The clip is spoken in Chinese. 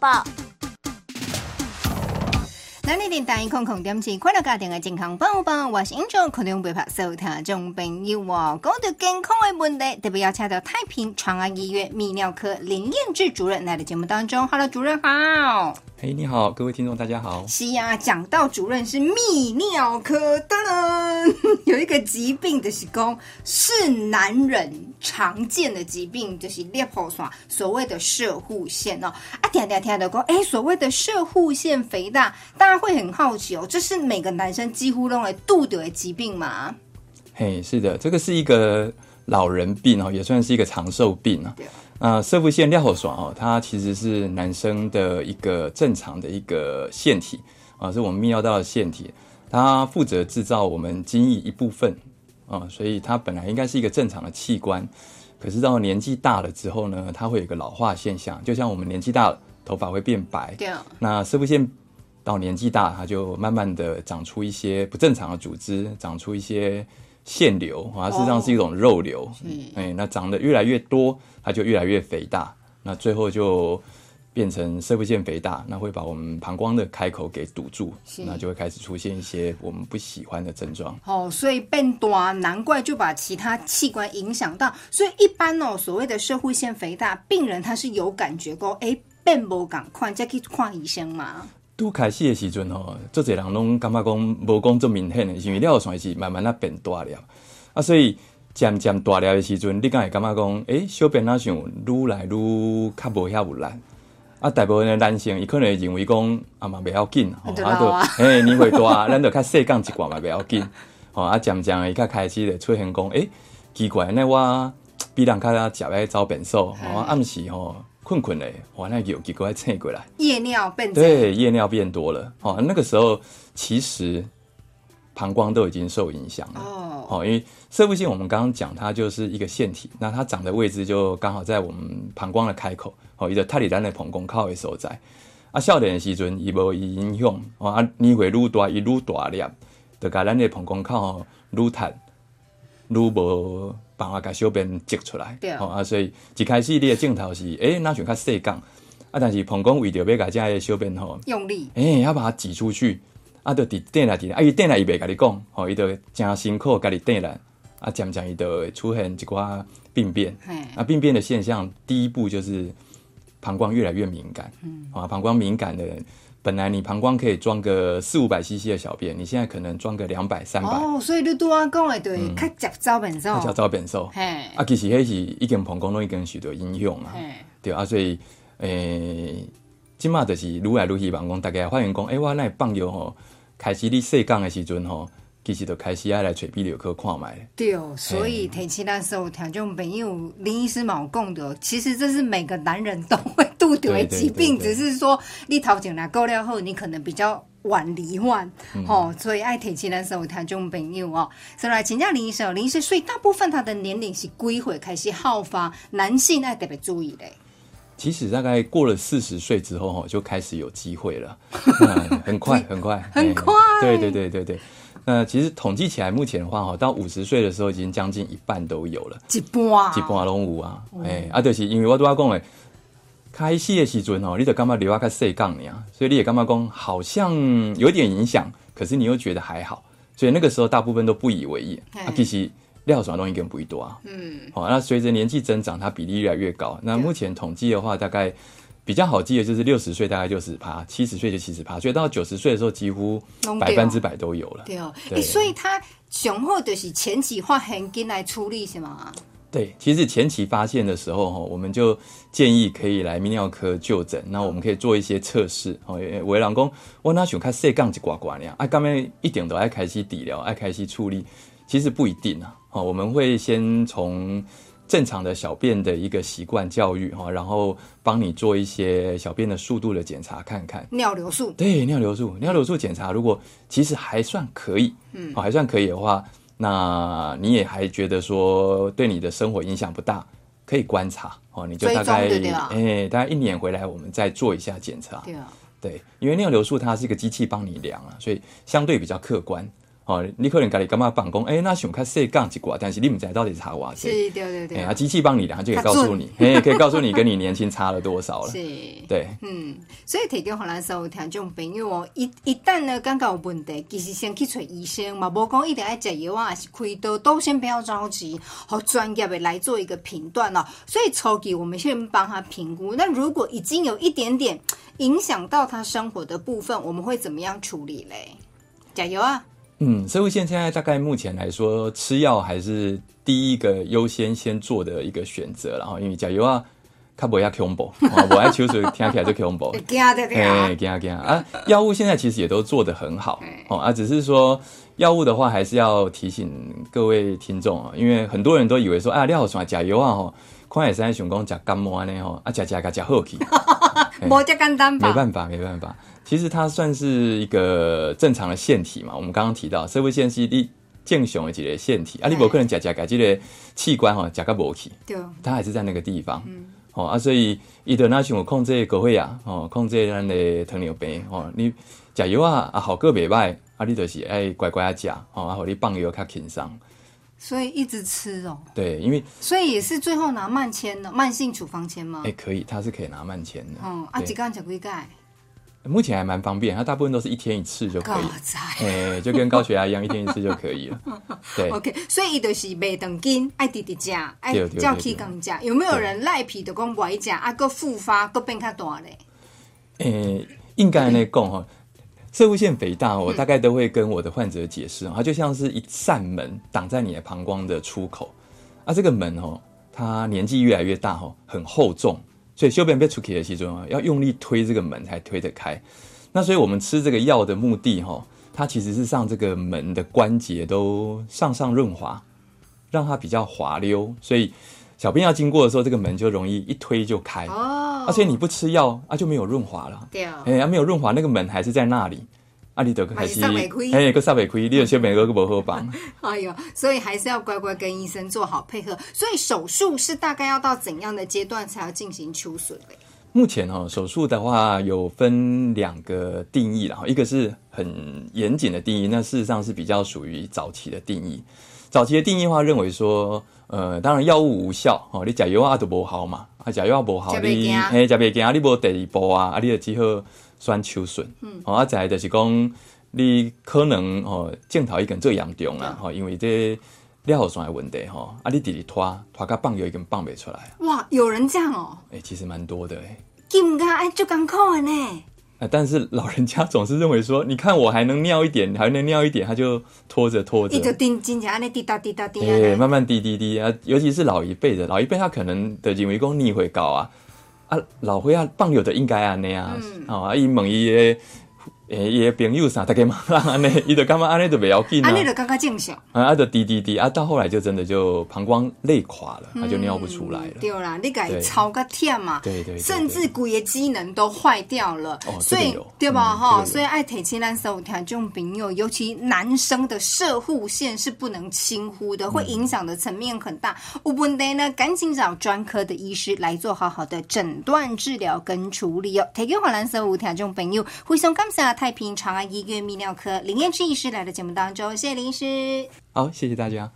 报。咱呢电台空空点起快乐家庭的健康宝宝，我是英雄，可能被拍收听众朋友哦。讲到健康的问题，特别要请到太平长安医院泌尿科林彦志主任来的节目当中。Hello，主任好。嘿，你好，各位听众，大家好。是呀，讲到主任是泌尿科的，有一个疾病就是讲是男人常见的疾病，就是裂泡酸，所谓的射护腺哦。啊，听听听的讲，哎，所谓的射护腺肥大，大家会很好奇哦，这是每个男生几乎都会度的疾病吗？嘿，是的，这个是一个老人病哦，也算是一个长寿病啊。啊，射腹腺尿后爽哦，它其实是男生的一个正常的一个腺体啊，是我们泌尿道的腺体，它负责制造我们精液一部分啊，所以它本来应该是一个正常的器官，可是到年纪大了之后呢，它会有一个老化现象，就像我们年纪大了，头发会变白，对那射腹腺到年纪大，它就慢慢的长出一些不正常的组织，长出一些。腺瘤啊，事实上是一种肉瘤，哎，那长得越来越多，它就越来越肥大，那最后就变成射会腺肥大，那会把我们膀胱的开口给堵住，那就会开始出现一些我们不喜欢的症状。哦，所以变多，难怪就把其他器官影响到。所以一般哦，所谓的射会腺肥大，病人他是有感觉过，哎，变不赶快再去看医生嘛。拄开始的时阵吼，做侪人拢感觉讲无讲这么明显的，因为尿酸是慢慢啊变大了，啊，所以渐渐大了的时阵，你敢会感觉讲，诶，小便那像愈来愈较无遐有力，啊，大部分的男性伊可能会认为讲啊嘛袂要紧，吼啊，都，诶，年岁大，咱就较细讲一寡嘛袂要紧，吼，啊，渐渐伊较开始咧出现讲，诶，奇怪，那我比人较食来早便数，吼，暗时吼。困困嘞，哇，那有几个蹭过来，夜尿变对，夜尿变多了哦。那个时候其实膀胱都已经受影响了哦。哦，因为射部腺我们刚刚讲它就是一个腺体，那它长的位置就刚好在我们膀胱的开口哦，一个泰里丹的膀胱靠的所在。啊，少年的时阵伊无伊影响哦，啊，年会愈大伊愈大粒，就甲咱的膀胱靠愈塌愈无。办法把小便挤出来，哦啊，所以一开始你的镜头是，诶，那像较细讲，啊，但是膀胱为着要甲这的小便吼，用力，诶，要把它挤出去，啊，就伫电来伫，啊，伊电来伊袂甲你讲，吼，伊就真辛苦甲你电来，啊，渐渐伊就会出现一寡病变，啊，病变的现象，第一步就是膀胱越来越敏感，嗯，啊，膀胱敏感的。本来你膀胱可以装个四五百 CC 的小便，你现在可能装个两百三百。哦，所以你拄啊讲的对，较脚招便瘦，较招便瘦。嘿，啊，其实迄是已经膀胱拢已经许多影响啊。对啊，所以诶，今嘛就是愈来愈希望讲大家发现讲，诶，我那放药吼，开始你细讲的时阵吼。其实就开始爱来找泌尿科看卖。对哦，所以提起那时候听众朋友林医师冇讲的，其实这是每个男人都会度的疾病，只是说你头前来够了后，你可能比较晚罹患，哦，所以爱提起那时候听众朋友哦，所以来请教林医生，林医生，所以大部分他的年龄是归回开始好发，男性爱特别注意嘞。其实大概过了四十岁之后，哈，就开始有机会了，很快，很快，很快，对对对对对。那其实统计起来，目前的话哈，到五十岁的时候，已经将近一半都有了。一半，一半拢有啊！哎，啊，就是因为我都要讲诶，开戏的时阵哦，你就感觉流啊较细杠你啊，所以你也感觉讲好像有点影响，可是你又觉得还好，所以那个时候大部分都不以为意。啊，其实尿什么东西根本不会多啊。嗯。好，那随着年纪增长，它比例越来越高。那目前统计的话，大概。比较好记的就是六十岁大概就十趴，七十岁就七十趴，所以到九十岁的时候几乎百分之百都有了。对哦，哎，所以他雄厚的是前期化很紧来处理是吗？对，其实前期发现的时候哈，我们就建议可以来泌尿科就诊，那我们可以做一些测试哦。为老公，我那想看细杠子刮刮那样，啊，刚刚一点都爱开始底疗，爱开始处理，其实不一定啊。哦，我们会先从。正常的小便的一个习惯教育哈，然后帮你做一些小便的速度的检查，看看尿流速。对，尿流速，尿流速检查，如果其实还算可以，嗯，哦，还算可以的话，那你也还觉得说对你的生活影响不大，可以观察哦，你就大概哎，大概一年回来我们再做一下检查。对啊，对，因为尿流速它是一个机器帮你量啊，所以相对比较客观。哦，你可能家己感觉放讲，哎，那想较细杠一寡，但是你唔知到底差偌是，济。对对对。哎，啊，机器帮你量，它就可以告诉你，哎，可以告诉你 跟你年轻差了多少了。是，对，嗯，所以提供互咱所有听众朋友哦，一一旦呢感觉有问题，其实先去找医生嘛，无讲一定要食药啊，还是开刀，都先不要着急，好专业的来做一个评断哦。所以初期我们先帮他评估，那如果已经有一点点影响到他生活的部分，我们会怎么样处理嘞？加油啊！嗯，社会线现在大概目前来说，吃药还是第一个优先先做的一个选择，然后因为加油啊，它不要恐怖，我爱秋水听起来就恐怖，惊的惊，哎，惊惊啊！药物现在其实也都做得很好哦啊，只是说药物的话，还是要提醒各位听众啊，因为很多人都以为说，啊，你好爽假油啊吼，看也是想讲食感冒安尼吼，啊，食食甲食好去，无这简单吧？没办法，没办法。其实它算是一个正常的腺体嘛。我们刚刚提到，社会腺是你健雄的几个腺体，啊，你不可能假假改这个器官哈，假个无去，对，它还是在那个地方。嗯，哦啊，所以伊得那想控制高血压，哦，控制咱的糖尿病，哦，你加油啊啊，好个袂歹，啊，你就是爱乖乖啊食，哦，啊，好你放药较轻松。所以一直吃哦。对，因为所以也是最后拿慢签的慢性处方签吗？哎，可以，它是可以拿慢签的。哦，啊，几缸食几盖？目前还蛮方便，它大部分都是一天一次就可以，哎，就跟高血压一样，一天一次就可以了。对，OK，所以伊就是袂等紧，爱滴滴食，爱叫起刚食。有没有人赖皮的讲不爱食，啊，个复发，个变较大嘞？诶，应该来讲哈，射物腺肥大，我大概都会跟我的患者解释，它就像是一扇门挡在你的膀胱的出口，啊，这个门哦，它年纪越来越大哈，很厚重。所以修边被出去的时候啊，要用力推这个门才推得开。那所以我们吃这个药的目的哈，它其实是让这个门的关节都上上润滑，让它比较滑溜。所以小便要经过的时候，这个门就容易一推就开。哦，而且你不吃药啊，就没有润滑了。对啊，哎，没有润滑，那个门还是在那里。啊，你得开始，哎，个煞袂开，你的小便个无好放。哎呦，所以还是要乖乖跟医生做好配合。所以手术是大概要到怎样的阶段才要进行秋损嘞？目前哈，手术的话有分两个定义然后一个是很严谨的定义，那事实上是比较属于早期的定义。早期的定义话认为说，呃，当然药物无效哦，你假药啊都不好嘛，啊假药不好，你哎假别惊，你无第二步啊，啊你就只好。酸秋笋，嗯，哦，啊，再就是讲，你可能哦，镜头已经最严重啦，吼，因为这尿酸的问题，吼，啊，你直直拖拖个棒又已经棒不出来。哇，有人这样哦？哎，其实蛮多的哎。金噶哎，就刚扣完呢。啊，但是老人家总是认为说，你看我还能尿一点，还能尿一点，他就拖着拖着，一直滴金家那滴答滴答滴。哎，慢慢滴滴滴啊，尤其是老一辈的，老一辈他可能的认为讲逆会高啊。啊，老岁仔放有的应该安尼啊，哦，啊，伊问伊诶。诶，伊诶朋友啥，大概嘛 安尼，伊就感觉安尼就袂要紧啊，安尼就感觉正常。啊，啊，就滴滴滴，啊，到后来就真的就膀胱累垮了，他就尿不出来了。对啦，你改超个忝嘛，对对，甚至骨液机能都坏掉了。哦，所以对吧？哈，所以爱提起咱所有听众朋友，尤其男生的射护线是不能轻忽的，会影响的层面很大。有问题呢，赶紧找专科的医师来做好好的诊断、治疗跟处理哦。提给华兰所有听众朋友，非常感谢。太平长安医院泌尿科林燕之医师来到节目当中，谢谢林医师。好，谢谢大家。